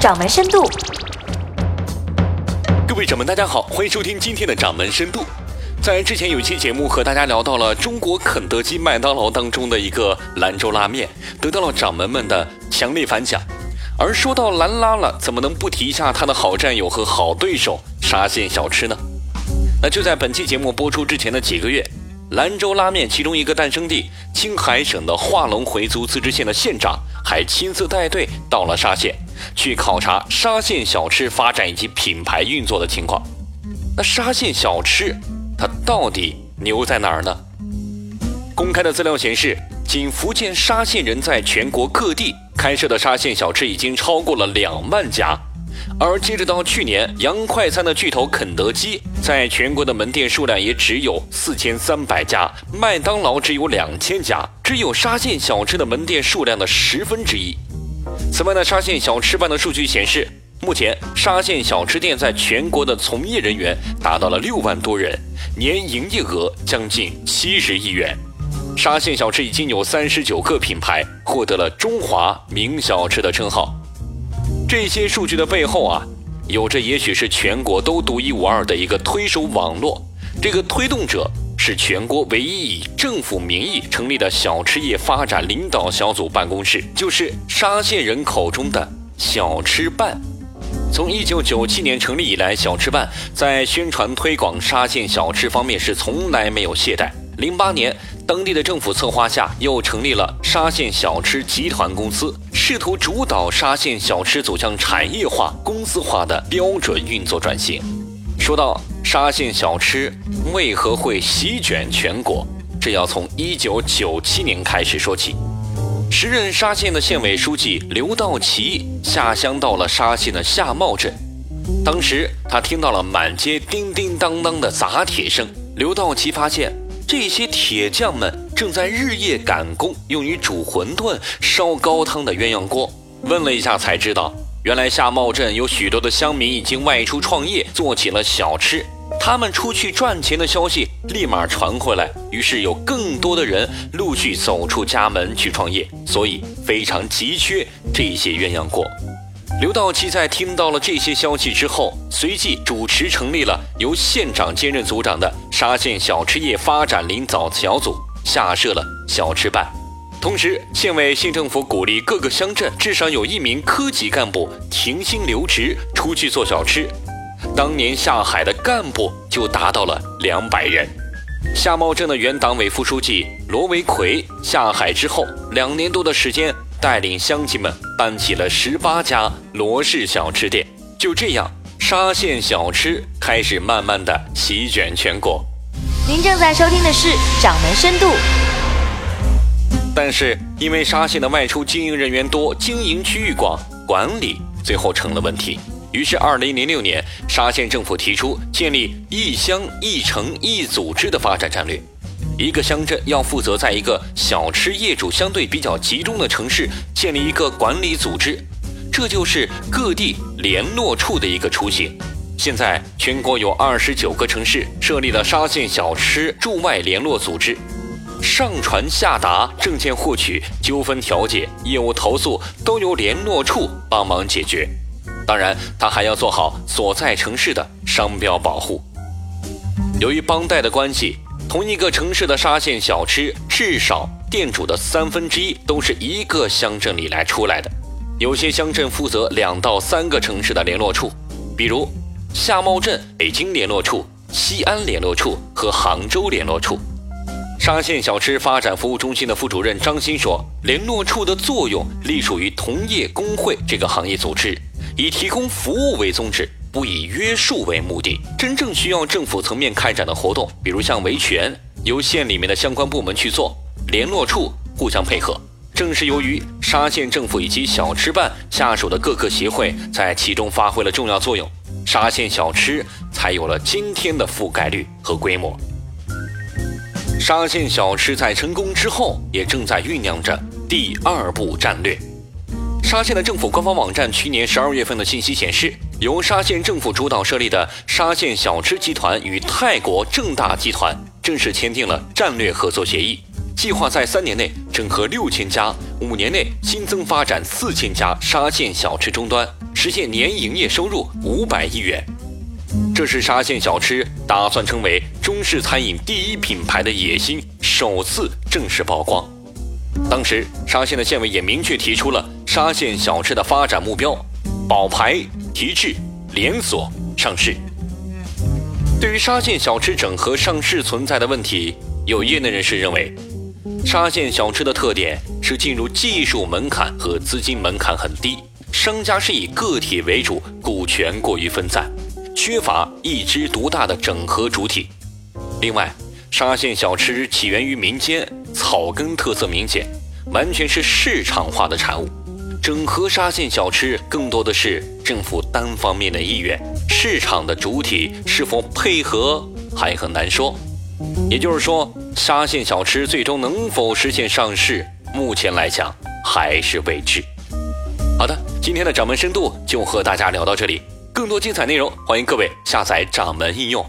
掌门深度。各位掌门，大家好，欢迎收听今天的掌门深度。在之前有一期节目和大家聊到了中国肯德基、麦当劳当中的一个兰州拉面，得到了掌门们的强烈反响。而说到兰拉了，怎么能不提一下他的好战友和好对手沙县小吃呢？那就在本期节目播出之前的几个月，兰州拉面其中一个诞生地青海省的化隆回族自治县的县长还亲自带队到了沙县，去考察沙县小吃发展以及品牌运作的情况。那沙县小吃。它到底牛在哪儿呢？公开的资料显示，仅福建沙县人在全国各地开设的沙县小吃已经超过了两万家，而截止到去年，洋快餐的巨头肯德基在全国的门店数量也只有四千三百家，麦当劳只有两千家，只有沙县小吃的门店数量的十分之一。此外呢，沙县小吃办的数据显示。目前，沙县小吃店在全国的从业人员达到了六万多人，年营业额将近七十亿元。沙县小吃已经有三十九个品牌获得了“中华名小吃”的称号。这些数据的背后啊，有着也许是全国都独一无二的一个推手网络。这个推动者是全国唯一以政府名义成立的小吃业发展领导小组办公室，就是沙县人口中的小吃办。从一九九七年成立以来，小吃办在宣传推广沙县小吃方面是从来没有懈怠。零八年，当地的政府策划下，又成立了沙县小吃集团公司，试图主导沙县小吃走向产业化、公司化的标准运作转型。说到沙县小吃为何会席卷全国，这要从一九九七年开始说起。时任沙县的县委书记刘道奇下乡到了沙县的夏茂镇，当时他听到了满街叮叮当当的砸铁声。刘道奇发现这些铁匠们正在日夜赶工，用于煮馄饨、烧高汤的鸳鸯锅。问了一下才知道，原来夏茂镇有许多的乡民已经外出创业，做起了小吃。他们出去赚钱的消息立马传回来，于是有更多的人陆续走出家门去创业，所以非常急缺这些鸳鸯锅。刘道奇在听到了这些消息之后，随即主持成立了由县长兼任组长的沙县小吃业发展领导小组，下设了小吃办。同时，县委县政府鼓励各个乡镇至少有一名科级干部停薪留职出去做小吃。当年下海的干部就达到了两百人。夏茂镇的原党委副书记罗维奎下海之后，两年多的时间，带领乡亲们办起了十八家罗氏小吃店。就这样，沙县小吃开始慢慢的席卷全国。您正在收听的是《掌门深度》。但是，因为沙县的外出经营人员多，经营区域广，管理最后成了问题。于是，二零零六年，沙县政府提出建立一乡一城一组织的发展战略。一个乡镇要负责在一个小吃业主相对比较集中的城市建立一个管理组织，这就是各地联络处的一个雏形。现在，全国有二十九个城市设立了沙县小吃驻外联络组织，上传下达、证件获取、纠纷调解、业务投诉都由联络处帮忙解决。当然，他还要做好所在城市的商标保护。由于帮带的关系，同一个城市的沙县小吃至少店主的三分之一都是一个乡镇里来出来的。有些乡镇负责两到三个城市的联络处，比如夏茂镇北京联络处、西安联络处和杭州联络处。沙县小吃发展服务中心的副主任张鑫说：“联络处的作用隶属于同业工会这个行业组织。”以提供服务为宗旨，不以约束为目的。真正需要政府层面开展的活动，比如像维权，由县里面的相关部门去做，联络处互相配合。正是由于沙县政府以及小吃办下属的各个协会在其中发挥了重要作用，沙县小吃才有了今天的覆盖率和规模。沙县小吃在成功之后，也正在酝酿着第二步战略。沙县的政府官方网站去年十二月份的信息显示，由沙县政府主导设立的沙县小吃集团与泰国正大集团正式签订了战略合作协议，计划在三年内整合六千家，五年内新增发展四千家沙县小吃终端，实现年营业收入五百亿元。这是沙县小吃打算成为中式餐饮第一品牌的野心首次正式曝光。当时沙县的县委也明确提出了沙县小吃的发展目标：保牌、提质、连锁、上市。对于沙县小吃整合上市存在的问题，有业内人士认为，沙县小吃的特点是进入技术门槛和资金门槛很低，商家是以个体为主，股权过于分散，缺乏一枝独大的整合主体。另外，沙县小吃起源于民间，草根特色明显，完全是市场化的产物。整合沙县小吃更多的是政府单方面的意愿，市场的主体是否配合还很难说。也就是说，沙县小吃最终能否实现上市，目前来讲还是未知。好的，今天的掌门深度就和大家聊到这里，更多精彩内容，欢迎各位下载掌门应用。